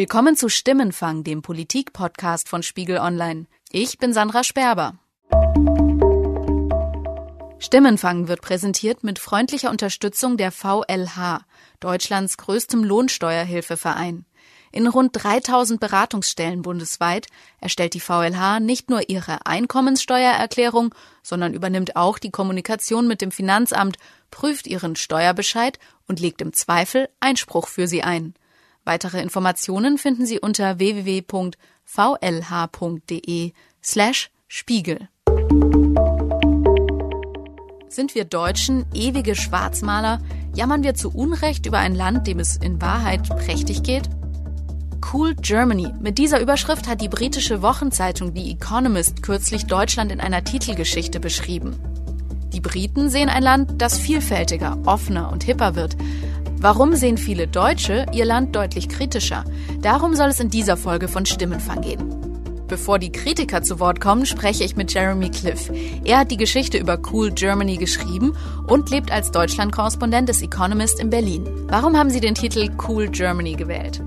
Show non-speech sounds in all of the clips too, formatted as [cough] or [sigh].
Willkommen zu Stimmenfang, dem Politik-Podcast von Spiegel Online. Ich bin Sandra Sperber. Stimmenfang wird präsentiert mit freundlicher Unterstützung der VLH, Deutschlands größtem Lohnsteuerhilfeverein. In rund 3000 Beratungsstellen bundesweit erstellt die VLH nicht nur ihre Einkommenssteuererklärung, sondern übernimmt auch die Kommunikation mit dem Finanzamt, prüft ihren Steuerbescheid und legt im Zweifel Einspruch für sie ein. Weitere Informationen finden Sie unter www.vlh.de slash Spiegel. Sind wir Deutschen ewige Schwarzmaler? Jammern wir zu Unrecht über ein Land, dem es in Wahrheit prächtig geht? Cool Germany. Mit dieser Überschrift hat die britische Wochenzeitung The Economist kürzlich Deutschland in einer Titelgeschichte beschrieben. Die Briten sehen ein Land, das vielfältiger, offener und hipper wird. Warum sehen viele Deutsche ihr Land deutlich kritischer? Darum soll es in dieser Folge von Stimmenfang gehen. Bevor die Kritiker zu Wort kommen, spreche ich mit Jeremy Cliff. Er hat die Geschichte über Cool Germany geschrieben und lebt als Deutschland-Korrespondent des Economist in Berlin. Warum haben Sie den Titel Cool Germany gewählt?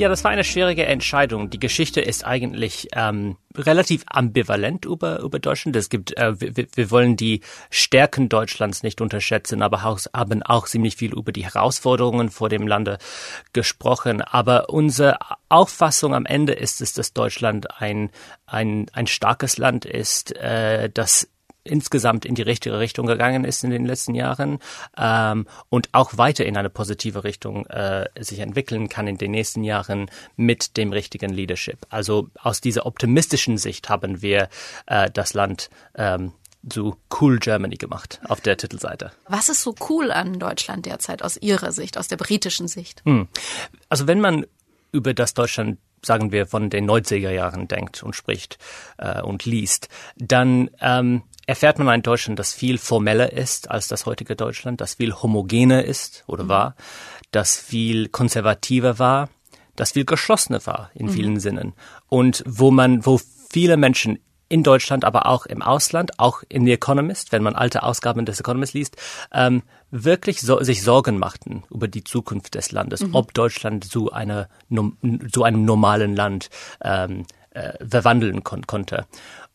Ja, das war eine schwierige Entscheidung. Die Geschichte ist eigentlich ähm, relativ ambivalent über, über Deutschland. Es gibt, äh, wir, wir wollen die Stärken Deutschlands nicht unterschätzen, aber auch, haben auch ziemlich viel über die Herausforderungen vor dem Lande gesprochen. Aber unsere Auffassung am Ende ist es, dass Deutschland ein, ein, ein starkes Land ist, äh, das insgesamt in die richtige Richtung gegangen ist in den letzten Jahren ähm, und auch weiter in eine positive Richtung äh, sich entwickeln kann in den nächsten Jahren mit dem richtigen Leadership. Also aus dieser optimistischen Sicht haben wir äh, das Land ähm, so Cool Germany gemacht auf der Titelseite. Was ist so cool an Deutschland derzeit aus Ihrer Sicht, aus der britischen Sicht? Hm. Also wenn man über das Deutschland sagen wir, von den 90er Jahren denkt und spricht äh, und liest, dann ähm, erfährt man in Deutschland, das viel formeller ist als das heutige Deutschland, das viel homogener ist oder mhm. war, das viel konservativer war, das viel geschlossener war in mhm. vielen Sinnen und wo man, wo viele Menschen in Deutschland, aber auch im Ausland, auch in The Economist, wenn man alte Ausgaben des Economist liest, ähm, wirklich so, sich Sorgen machten über die Zukunft des Landes, mhm. ob Deutschland zu einer zu einem normalen Land ähm, äh, verwandeln kon konnte.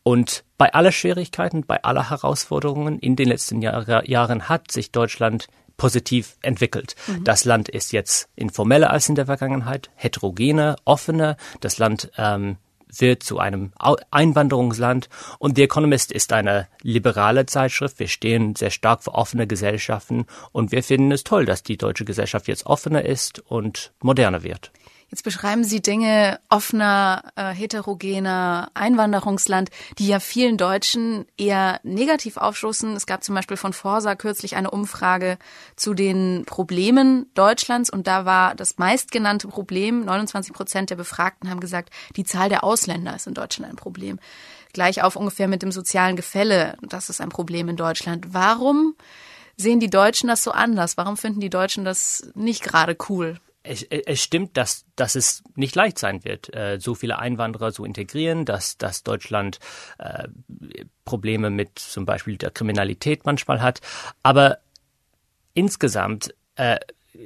Und bei aller Schwierigkeiten, bei aller Herausforderungen in den letzten Jahr Jahren hat sich Deutschland positiv entwickelt. Mhm. Das Land ist jetzt informeller als in der Vergangenheit, heterogener, offener. Das Land ähm, wird zu einem Einwanderungsland und The Economist ist eine liberale Zeitschrift. Wir stehen sehr stark für offene Gesellschaften und wir finden es toll, dass die deutsche Gesellschaft jetzt offener ist und moderner wird. Jetzt beschreiben Sie Dinge offener, äh, heterogener Einwanderungsland, die ja vielen Deutschen eher negativ aufstoßen. Es gab zum Beispiel von Forsa kürzlich eine Umfrage zu den Problemen Deutschlands und da war das meistgenannte Problem, 29 Prozent der Befragten haben gesagt, die Zahl der Ausländer ist in Deutschland ein Problem. Gleich auf ungefähr mit dem sozialen Gefälle, das ist ein Problem in Deutschland. Warum sehen die Deutschen das so anders? Warum finden die Deutschen das nicht gerade cool? Es, es stimmt, dass, dass es nicht leicht sein wird, äh, so viele Einwanderer zu integrieren, dass, dass Deutschland äh, Probleme mit zum Beispiel der Kriminalität manchmal hat. Aber insgesamt äh,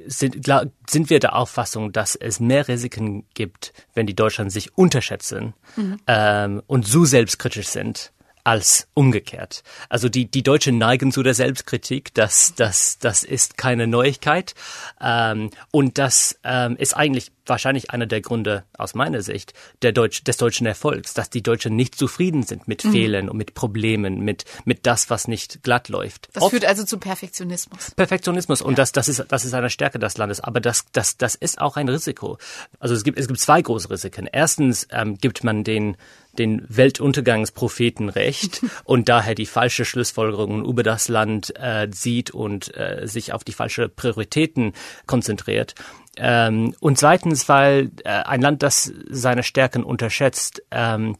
sind, sind wir der Auffassung, dass es mehr Risiken gibt, wenn die Deutschen sich unterschätzen mhm. ähm, und so selbstkritisch sind als umgekehrt. Also die, die Deutschen neigen zu der Selbstkritik, das, das, das ist keine Neuigkeit. Ähm, und das ähm, ist eigentlich wahrscheinlich einer der Gründe aus meiner Sicht der Deutsch, des deutschen Erfolgs, dass die Deutschen nicht zufrieden sind mit mhm. Fehlern und mit Problemen, mit, mit das, was nicht glatt läuft. Das Oft, führt also zu Perfektionismus. Perfektionismus. Ja. Und das, das ist, das ist eine Stärke des Landes. Aber das, das, das ist auch ein Risiko. Also es gibt, es gibt zwei große Risiken. Erstens ähm, gibt man den, den Weltuntergangspropheten recht [laughs] und daher die falsche Schlussfolgerungen über das Land äh, sieht und äh, sich auf die falsche Prioritäten konzentriert. Ähm, und zweitens, weil äh, ein Land, das seine Stärken unterschätzt, ähm,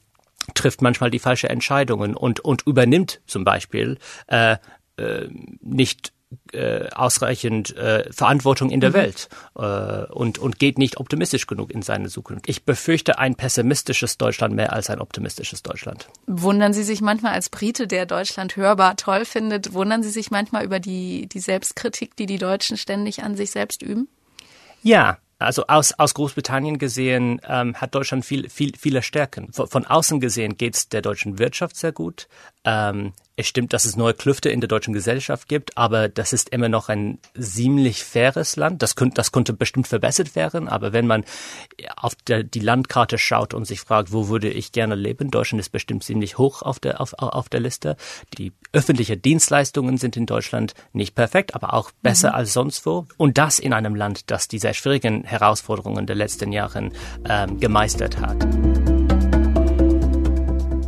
trifft manchmal die falsche Entscheidungen und, und übernimmt zum Beispiel äh, äh, nicht äh, ausreichend äh, Verantwortung in der mhm. Welt äh, und, und geht nicht optimistisch genug in seine Zukunft. Ich befürchte ein pessimistisches Deutschland mehr als ein optimistisches Deutschland. Wundern Sie sich manchmal als Brite, der Deutschland hörbar toll findet, wundern Sie sich manchmal über die, die Selbstkritik, die die Deutschen ständig an sich selbst üben? Ja, Also aus, aus Großbritannien gesehen ähm, hat Deutschland viel, viel, viele Stärken. Von, von außen gesehen geht es der deutschen Wirtschaft sehr gut. Ähm, es stimmt, dass es neue Klüfte in der deutschen Gesellschaft gibt, aber das ist immer noch ein ziemlich faires Land. Das könnte, das könnte bestimmt verbessert werden, aber wenn man auf der, die Landkarte schaut und sich fragt, wo würde ich gerne leben, Deutschland ist bestimmt ziemlich hoch auf der, auf, auf der Liste. Die öffentlichen Dienstleistungen sind in Deutschland nicht perfekt, aber auch besser mhm. als sonst wo. Und das in einem Land, das die sehr schwierigen Herausforderungen der letzten Jahre ähm, gemeistert hat.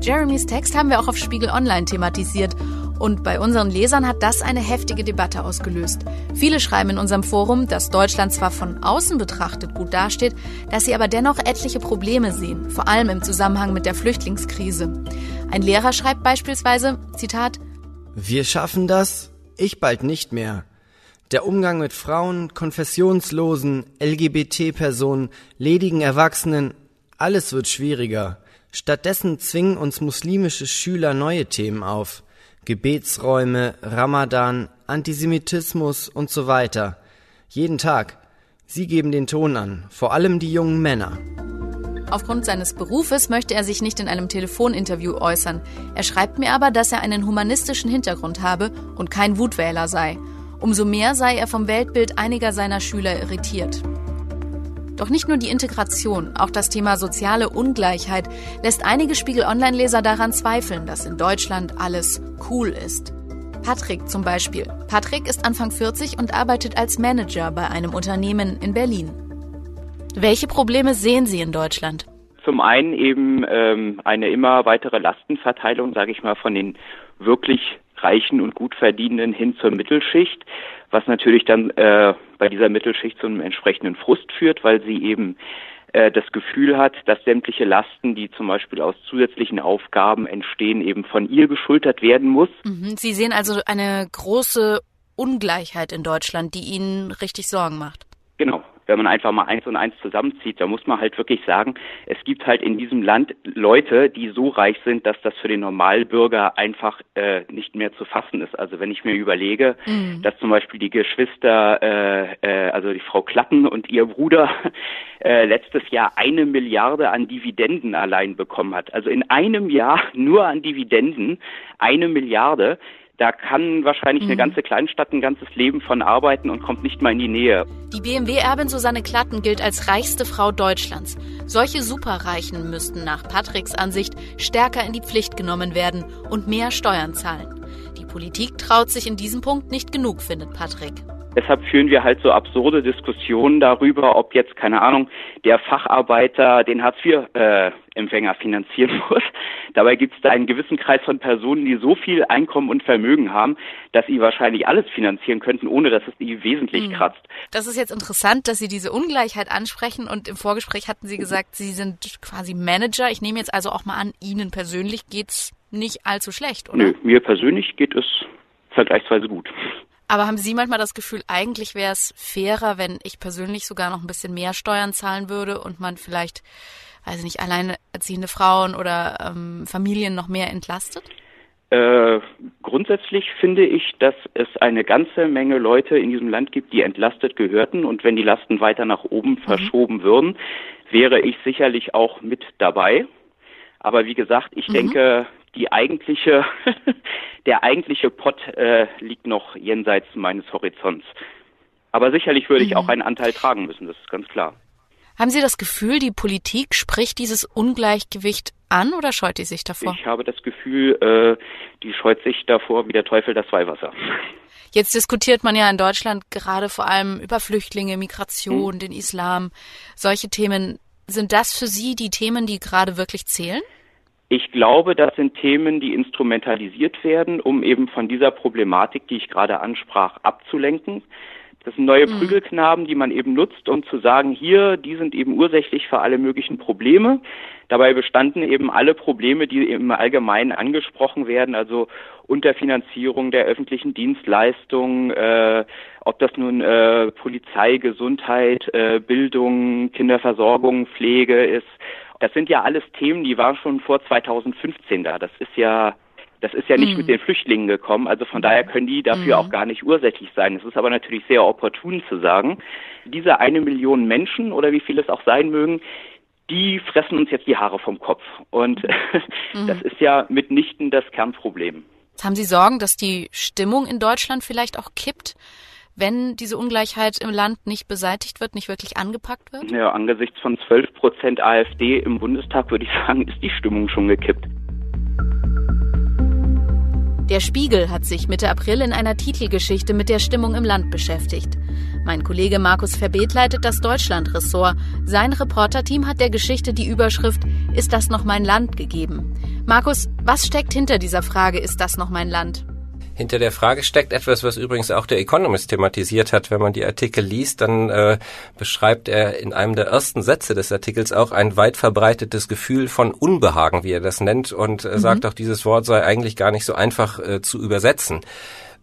Jeremys Text haben wir auch auf Spiegel Online thematisiert. Und bei unseren Lesern hat das eine heftige Debatte ausgelöst. Viele schreiben in unserem Forum, dass Deutschland zwar von außen betrachtet gut dasteht, dass sie aber dennoch etliche Probleme sehen, vor allem im Zusammenhang mit der Flüchtlingskrise. Ein Lehrer schreibt beispielsweise, Zitat, Wir schaffen das, ich bald nicht mehr. Der Umgang mit Frauen, Konfessionslosen, LGBT-Personen, ledigen Erwachsenen, alles wird schwieriger. Stattdessen zwingen uns muslimische Schüler neue Themen auf. Gebetsräume, Ramadan, Antisemitismus und so weiter. Jeden Tag. Sie geben den Ton an, vor allem die jungen Männer. Aufgrund seines Berufes möchte er sich nicht in einem Telefoninterview äußern. Er schreibt mir aber, dass er einen humanistischen Hintergrund habe und kein Wutwähler sei. Umso mehr sei er vom Weltbild einiger seiner Schüler irritiert. Doch nicht nur die Integration, auch das Thema soziale Ungleichheit lässt einige Spiegel Online-Leser daran zweifeln, dass in Deutschland alles cool ist. Patrick zum Beispiel. Patrick ist Anfang 40 und arbeitet als Manager bei einem Unternehmen in Berlin. Welche Probleme sehen Sie in Deutschland? Zum einen eben ähm, eine immer weitere Lastenverteilung, sage ich mal, von den wirklich Reichen und Gutverdienenden hin zur Mittelschicht, was natürlich dann äh, bei dieser Mittelschicht zu einem entsprechenden Frust führt, weil sie eben äh, das Gefühl hat, dass sämtliche Lasten, die zum Beispiel aus zusätzlichen Aufgaben entstehen, eben von ihr geschultert werden muss. Mhm. Sie sehen also eine große Ungleichheit in Deutschland, die Ihnen richtig Sorgen macht. Genau wenn man einfach mal eins und eins zusammenzieht, da muss man halt wirklich sagen, es gibt halt in diesem Land Leute, die so reich sind, dass das für den Normalbürger einfach äh, nicht mehr zu fassen ist. Also wenn ich mir überlege, mhm. dass zum Beispiel die Geschwister, äh, äh, also die Frau Klatten und ihr Bruder [laughs] äh, letztes Jahr eine Milliarde an Dividenden allein bekommen hat. Also in einem Jahr nur an Dividenden eine Milliarde da kann wahrscheinlich mhm. eine ganze Kleinstadt ein ganzes Leben von arbeiten und kommt nicht mal in die Nähe. Die BMW-Erbin Susanne Klatten gilt als reichste Frau Deutschlands. Solche Superreichen müssten nach Patricks Ansicht stärker in die Pflicht genommen werden und mehr Steuern zahlen. Die Politik traut sich in diesem Punkt nicht genug, findet Patrick. Deshalb führen wir halt so absurde Diskussionen darüber, ob jetzt, keine Ahnung, der Facharbeiter den Hartz-IV-Empfänger äh, finanzieren [laughs] muss. Dabei gibt es da einen gewissen Kreis von Personen, die so viel Einkommen und Vermögen haben, dass sie wahrscheinlich alles finanzieren könnten, ohne dass es die wesentlich hm. kratzt. Das ist jetzt interessant, dass Sie diese Ungleichheit ansprechen und im Vorgespräch hatten Sie gesagt, Sie sind quasi Manager. Ich nehme jetzt also auch mal an, Ihnen persönlich geht's nicht allzu schlecht, oder? Nö, mir persönlich geht es vergleichsweise gut. Aber haben Sie manchmal das Gefühl, eigentlich wäre es fairer, wenn ich persönlich sogar noch ein bisschen mehr Steuern zahlen würde und man vielleicht, weiß ich nicht, alleinerziehende Frauen oder ähm, Familien noch mehr entlastet? Äh, grundsätzlich finde ich, dass es eine ganze Menge Leute in diesem Land gibt, die entlastet gehörten. Und wenn die Lasten weiter nach oben mhm. verschoben würden, wäre ich sicherlich auch mit dabei. Aber wie gesagt, ich mhm. denke, die eigentliche, [laughs] der eigentliche Pott äh, liegt noch jenseits meines Horizonts. Aber sicherlich würde mhm. ich auch einen Anteil tragen müssen, das ist ganz klar. Haben Sie das Gefühl, die Politik spricht dieses Ungleichgewicht an oder scheut die sich davor? Ich habe das Gefühl, äh, die scheut sich davor wie der Teufel das Weihwasser. Jetzt diskutiert man ja in Deutschland gerade vor allem über Flüchtlinge, Migration, hm. den Islam. Solche Themen. Sind das für Sie die Themen, die gerade wirklich zählen? Ich glaube, das sind Themen, die instrumentalisiert werden, um eben von dieser Problematik, die ich gerade ansprach, abzulenken. Das sind neue mhm. Prügelknaben, die man eben nutzt, um zu sagen, hier, die sind eben ursächlich für alle möglichen Probleme. Dabei bestanden eben alle Probleme, die im Allgemeinen angesprochen werden, also Unterfinanzierung der öffentlichen Dienstleistungen, äh, ob das nun äh, Polizei, Gesundheit, äh, Bildung, Kinderversorgung, Pflege ist, das sind ja alles Themen, die waren schon vor 2015 da. Das ist ja Das ist ja nicht mhm. mit den Flüchtlingen gekommen, also von daher können die dafür mhm. auch gar nicht ursächlich sein. Es ist aber natürlich sehr opportun zu sagen, diese eine Million Menschen oder wie viele es auch sein mögen, die fressen uns jetzt die Haare vom Kopf. Und [laughs] mhm. das ist ja mitnichten das Kernproblem. Haben Sie Sorgen, dass die Stimmung in Deutschland vielleicht auch kippt? Wenn diese Ungleichheit im Land nicht beseitigt wird, nicht wirklich angepackt wird? Ja, angesichts von 12 Prozent AfD im Bundestag würde ich [laughs] sagen, ist die Stimmung schon gekippt. Der Spiegel hat sich Mitte April in einer Titelgeschichte mit der Stimmung im Land beschäftigt. Mein Kollege Markus Verbet leitet das Deutschland-Ressort. Sein Reporterteam hat der Geschichte die Überschrift Ist das noch mein Land gegeben? Markus, was steckt hinter dieser Frage Ist das noch mein Land? Hinter der Frage steckt etwas, was übrigens auch der Economist thematisiert hat. Wenn man die Artikel liest, dann äh, beschreibt er in einem der ersten Sätze des Artikels auch ein weit verbreitetes Gefühl von Unbehagen, wie er das nennt, und äh, mhm. sagt auch, dieses Wort sei eigentlich gar nicht so einfach äh, zu übersetzen.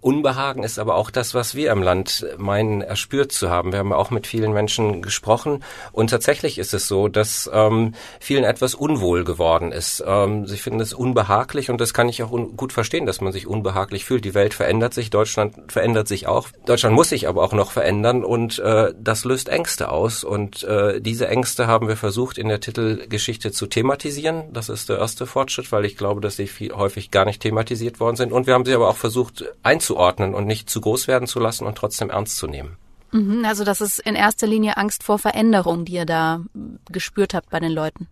Unbehagen ist aber auch das, was wir im Land meinen, erspürt zu haben. Wir haben auch mit vielen Menschen gesprochen und tatsächlich ist es so, dass ähm, vielen etwas unwohl geworden ist. Ähm, sie finden es unbehaglich und das kann ich auch gut verstehen, dass man sich unbehaglich fühlt. Die Welt verändert sich, Deutschland verändert sich auch. Deutschland muss sich aber auch noch verändern und äh, das löst Ängste aus und äh, diese Ängste haben wir versucht in der Titelgeschichte zu thematisieren. Das ist der erste Fortschritt, weil ich glaube, dass sie viel, häufig gar nicht thematisiert worden sind und wir haben sie aber auch versucht einzubauen einzuordnen und nicht zu groß werden zu lassen und trotzdem ernst zu nehmen. Mhm, also das ist in erster Linie Angst vor Veränderung, die ihr da gespürt habt bei den Leuten.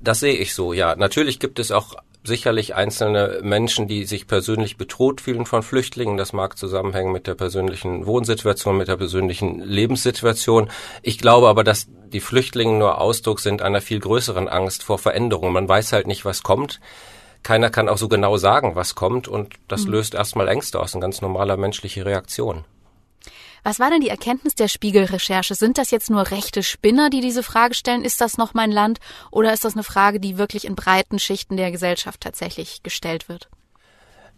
Das sehe ich so, ja. Natürlich gibt es auch sicherlich einzelne Menschen, die sich persönlich bedroht fühlen von Flüchtlingen. Das mag zusammenhängen mit der persönlichen Wohnsituation, mit der persönlichen Lebenssituation. Ich glaube aber, dass die Flüchtlinge nur Ausdruck sind einer viel größeren Angst vor Veränderung. Man weiß halt nicht, was kommt keiner kann auch so genau sagen, was kommt und das mhm. löst erstmal Ängste aus, eine ganz normaler menschliche Reaktion. Was war denn die Erkenntnis der Spiegelrecherche? Sind das jetzt nur rechte Spinner, die diese Frage stellen, ist das noch mein Land? Oder ist das eine Frage, die wirklich in breiten Schichten der Gesellschaft tatsächlich gestellt wird?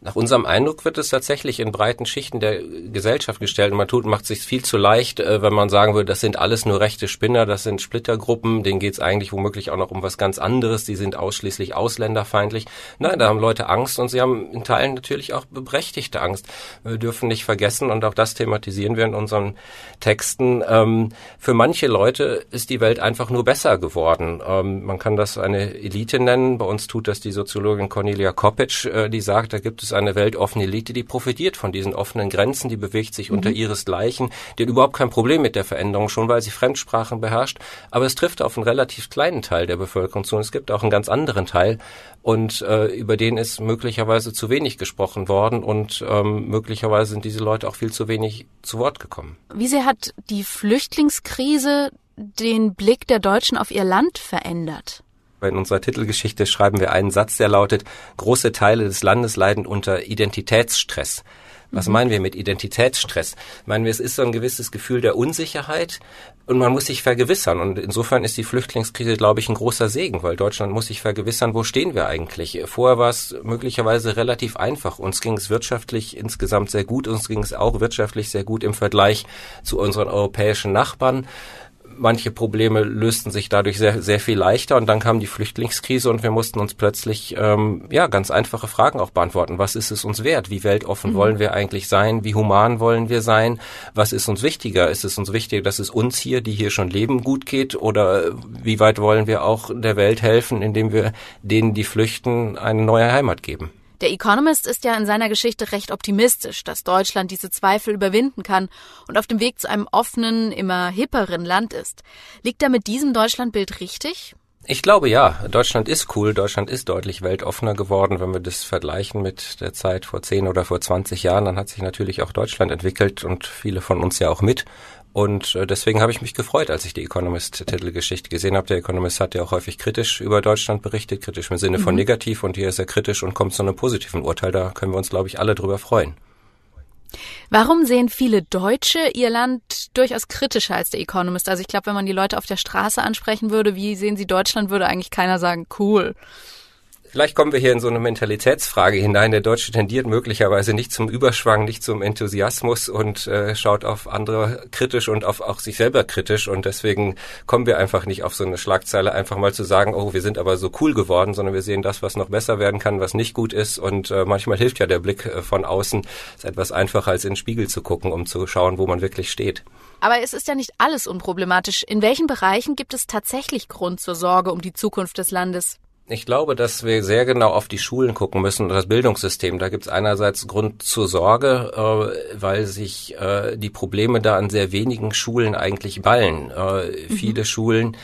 Nach unserem Eindruck wird es tatsächlich in breiten Schichten der Gesellschaft gestellt. Und man tut, macht sich viel zu leicht, äh, wenn man sagen würde, das sind alles nur rechte Spinner, das sind Splittergruppen, denen geht es eigentlich womöglich auch noch um was ganz anderes, die sind ausschließlich ausländerfeindlich. Nein, da haben Leute Angst und sie haben in Teilen natürlich auch berechtigte Angst. Wir dürfen nicht vergessen, und auch das thematisieren wir in unseren Texten, ähm, für manche Leute ist die Welt einfach nur besser geworden. Ähm, man kann das eine Elite nennen. Bei uns tut das die Soziologin Cornelia Kopic, äh, die sagt, da gibt es eine weltoffene Elite, die profitiert von diesen offenen Grenzen, die bewegt sich mhm. unter ihresgleichen, die hat überhaupt kein Problem mit der Veränderung, schon weil sie Fremdsprachen beherrscht. Aber es trifft auf einen relativ kleinen Teil der Bevölkerung zu und es gibt auch einen ganz anderen Teil und äh, über den ist möglicherweise zu wenig gesprochen worden und ähm, möglicherweise sind diese Leute auch viel zu wenig zu Wort gekommen. Wie sehr hat die Flüchtlingskrise den Blick der Deutschen auf ihr Land verändert? In unserer Titelgeschichte schreiben wir einen Satz, der lautet, große Teile des Landes leiden unter Identitätsstress. Was mhm. meinen wir mit Identitätsstress? Meinen wir, es ist so ein gewisses Gefühl der Unsicherheit und man muss sich vergewissern. Und insofern ist die Flüchtlingskrise, glaube ich, ein großer Segen, weil Deutschland muss sich vergewissern, wo stehen wir eigentlich? Vorher war es möglicherweise relativ einfach. Uns ging es wirtschaftlich insgesamt sehr gut. Uns ging es auch wirtschaftlich sehr gut im Vergleich zu unseren europäischen Nachbarn manche Probleme lösten sich dadurch sehr, sehr viel leichter und dann kam die Flüchtlingskrise und wir mussten uns plötzlich ähm, ja ganz einfache Fragen auch beantworten. Was ist es uns wert? Wie weltoffen mhm. wollen wir eigentlich sein? Wie human wollen wir sein? Was ist uns wichtiger? Ist es uns wichtiger, dass es uns hier, die hier schon leben, gut geht? Oder wie weit wollen wir auch der Welt helfen, indem wir denen, die flüchten, eine neue Heimat geben? Der Economist ist ja in seiner Geschichte recht optimistisch, dass Deutschland diese Zweifel überwinden kann und auf dem Weg zu einem offenen, immer hipperen Land ist. Liegt er mit diesem Deutschlandbild richtig? Ich glaube ja, Deutschland ist cool, Deutschland ist deutlich weltoffener geworden. Wenn wir das vergleichen mit der Zeit vor 10 oder vor 20 Jahren, dann hat sich natürlich auch Deutschland entwickelt und viele von uns ja auch mit. Und äh, deswegen habe ich mich gefreut, als ich die Economist-Titelgeschichte gesehen habe. Der Economist hat ja auch häufig kritisch über Deutschland berichtet, kritisch im Sinne von mhm. negativ und hier ist er kritisch und kommt zu einem positiven Urteil. Da können wir uns, glaube ich, alle drüber freuen. Warum sehen viele Deutsche ihr Land durchaus kritischer als der Economist? Also ich glaube, wenn man die Leute auf der Straße ansprechen würde, wie sehen sie Deutschland, würde eigentlich keiner sagen, cool Vielleicht kommen wir hier in so eine Mentalitätsfrage hinein. Der Deutsche tendiert möglicherweise nicht zum Überschwang, nicht zum Enthusiasmus und äh, schaut auf andere kritisch und auf auch sich selber kritisch. Und deswegen kommen wir einfach nicht auf so eine Schlagzeile, einfach mal zu sagen, oh, wir sind aber so cool geworden, sondern wir sehen das, was noch besser werden kann, was nicht gut ist. Und äh, manchmal hilft ja der Blick äh, von außen. Ist etwas einfacher, als in den Spiegel zu gucken, um zu schauen, wo man wirklich steht. Aber es ist ja nicht alles unproblematisch. In welchen Bereichen gibt es tatsächlich Grund zur Sorge um die Zukunft des Landes? Ich glaube, dass wir sehr genau auf die Schulen gucken müssen und das Bildungssystem. Da gibt es einerseits Grund zur Sorge, äh, weil sich äh, die Probleme da an sehr wenigen Schulen eigentlich ballen. Äh, mhm. Viele Schulen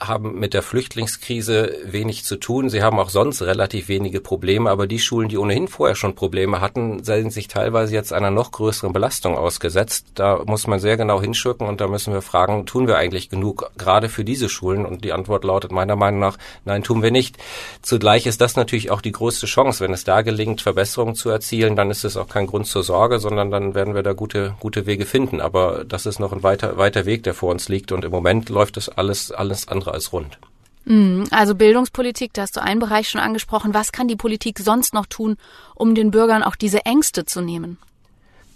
haben mit der Flüchtlingskrise wenig zu tun. Sie haben auch sonst relativ wenige Probleme, aber die Schulen, die ohnehin vorher schon Probleme hatten, sind sich teilweise jetzt einer noch größeren Belastung ausgesetzt. Da muss man sehr genau hinschirken und da müssen wir fragen, tun wir eigentlich genug gerade für diese Schulen? Und die Antwort lautet meiner Meinung nach, nein, tun wir nicht. Zugleich ist das natürlich auch die größte Chance. Wenn es da gelingt, Verbesserungen zu erzielen, dann ist es auch kein Grund zur Sorge, sondern dann werden wir da gute, gute Wege finden. Aber das ist noch ein weiter, weiter Weg, der vor uns liegt und im Moment läuft es alles, alles andere andere als rund. Mm, also Bildungspolitik, da hast du einen Bereich schon angesprochen. Was kann die Politik sonst noch tun, um den Bürgern auch diese Ängste zu nehmen?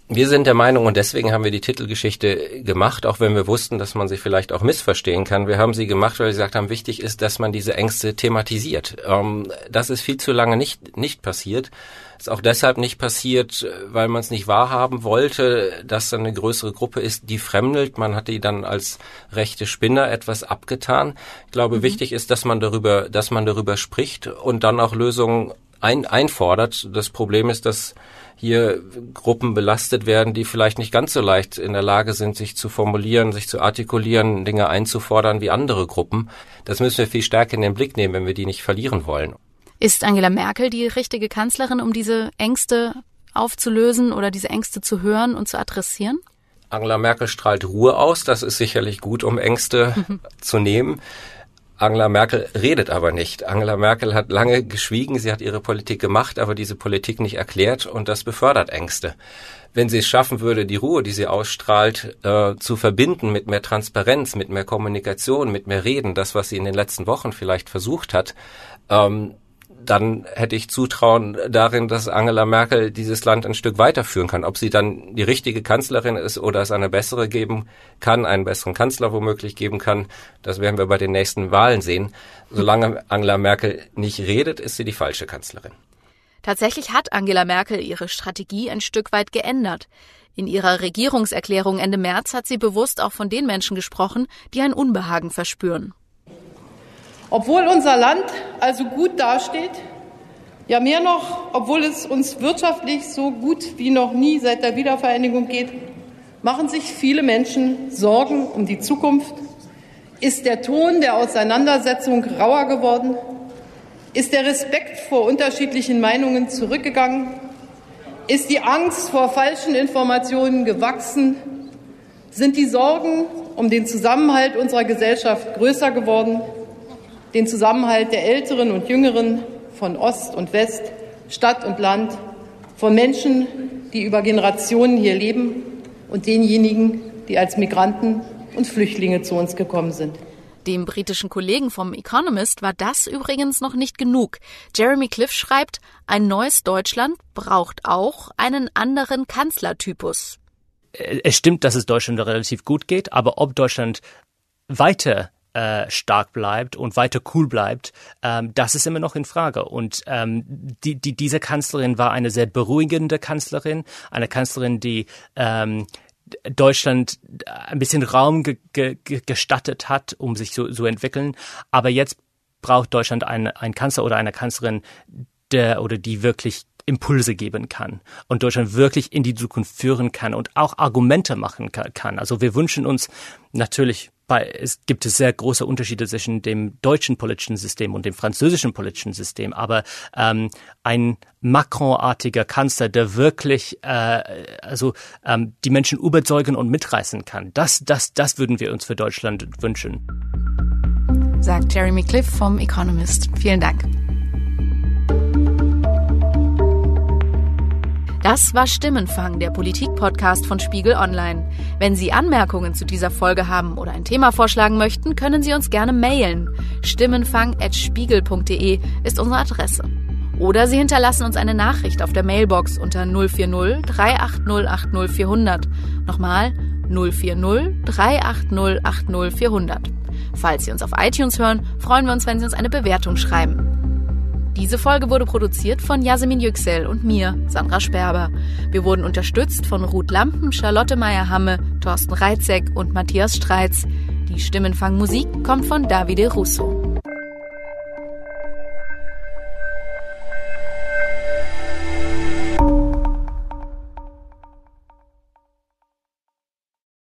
Wir sind der Meinung, und deswegen haben wir die Titelgeschichte gemacht, auch wenn wir wussten, dass man sie vielleicht auch missverstehen kann. Wir haben sie gemacht, weil wir gesagt haben, wichtig ist, dass man diese Ängste thematisiert. Ähm, das ist viel zu lange nicht, nicht passiert. Ist auch deshalb nicht passiert, weil man es nicht wahrhaben wollte, dass da eine größere Gruppe ist, die fremdelt. Man hat die dann als rechte Spinner etwas abgetan. Ich glaube, mhm. wichtig ist, dass man darüber, dass man darüber spricht und dann auch Lösungen ein, einfordert. Das Problem ist, dass hier Gruppen belastet werden, die vielleicht nicht ganz so leicht in der Lage sind, sich zu formulieren, sich zu artikulieren, Dinge einzufordern wie andere Gruppen. Das müssen wir viel stärker in den Blick nehmen, wenn wir die nicht verlieren wollen. Ist Angela Merkel die richtige Kanzlerin, um diese Ängste aufzulösen oder diese Ängste zu hören und zu adressieren? Angela Merkel strahlt Ruhe aus. Das ist sicherlich gut, um Ängste [laughs] zu nehmen. Angela Merkel redet aber nicht. Angela Merkel hat lange geschwiegen, sie hat ihre Politik gemacht, aber diese Politik nicht erklärt und das befördert Ängste. Wenn sie es schaffen würde, die Ruhe, die sie ausstrahlt, äh, zu verbinden mit mehr Transparenz, mit mehr Kommunikation, mit mehr Reden, das, was sie in den letzten Wochen vielleicht versucht hat, ähm, dann hätte ich Zutrauen darin, dass Angela Merkel dieses Land ein Stück weiterführen kann. Ob sie dann die richtige Kanzlerin ist oder es eine bessere geben kann, einen besseren Kanzler womöglich geben kann, das werden wir bei den nächsten Wahlen sehen. Solange Angela Merkel nicht redet, ist sie die falsche Kanzlerin. Tatsächlich hat Angela Merkel ihre Strategie ein Stück weit geändert. In ihrer Regierungserklärung Ende März hat sie bewusst auch von den Menschen gesprochen, die ein Unbehagen verspüren. Obwohl unser Land also gut dasteht, ja mehr noch, obwohl es uns wirtschaftlich so gut wie noch nie seit der Wiedervereinigung geht, machen sich viele Menschen Sorgen um die Zukunft. Ist der Ton der Auseinandersetzung rauer geworden? Ist der Respekt vor unterschiedlichen Meinungen zurückgegangen? Ist die Angst vor falschen Informationen gewachsen? Sind die Sorgen um den Zusammenhalt unserer Gesellschaft größer geworden? Den Zusammenhalt der Älteren und Jüngeren von Ost und West, Stadt und Land, von Menschen, die über Generationen hier leben und denjenigen, die als Migranten und Flüchtlinge zu uns gekommen sind. Dem britischen Kollegen vom Economist war das übrigens noch nicht genug. Jeremy Cliff schreibt, ein neues Deutschland braucht auch einen anderen Kanzlertypus. Es stimmt, dass es Deutschland relativ gut geht, aber ob Deutschland weiter äh, stark bleibt und weiter cool bleibt, ähm, das ist immer noch in Frage. Und ähm, die, die, diese Kanzlerin war eine sehr beruhigende Kanzlerin, eine Kanzlerin, die ähm, Deutschland ein bisschen Raum ge ge gestattet hat, um sich zu so, so entwickeln. Aber jetzt braucht Deutschland einen, einen Kanzler oder eine Kanzlerin, der oder die wirklich Impulse geben kann und Deutschland wirklich in die Zukunft führen kann und auch Argumente machen kann. Also wir wünschen uns natürlich bei, es gibt es sehr große Unterschiede zwischen dem deutschen politischen System und dem französischen politischen System, aber ähm, ein Macron-artiger Kanzler, der wirklich äh, also ähm, die Menschen überzeugen und mitreißen kann, das, das, das würden wir uns für Deutschland wünschen. Sagt Jeremy Cliff vom Economist. Vielen Dank. Das war Stimmenfang, der Politik-Podcast von Spiegel Online. Wenn Sie Anmerkungen zu dieser Folge haben oder ein Thema vorschlagen möchten, können Sie uns gerne mailen. Stimmenfang.spiegel.de ist unsere Adresse. Oder Sie hinterlassen uns eine Nachricht auf der Mailbox unter 040 380 80 400. Nochmal 040 380 80 400. Falls Sie uns auf iTunes hören, freuen wir uns, wenn Sie uns eine Bewertung schreiben. Diese Folge wurde produziert von Yasemin Yüksel und mir, Sandra Sperber. Wir wurden unterstützt von Ruth Lampen, Charlotte Meyer-Hamme, Thorsten Reitzek und Matthias Streitz. Die Stimmenfangmusik kommt von Davide Russo.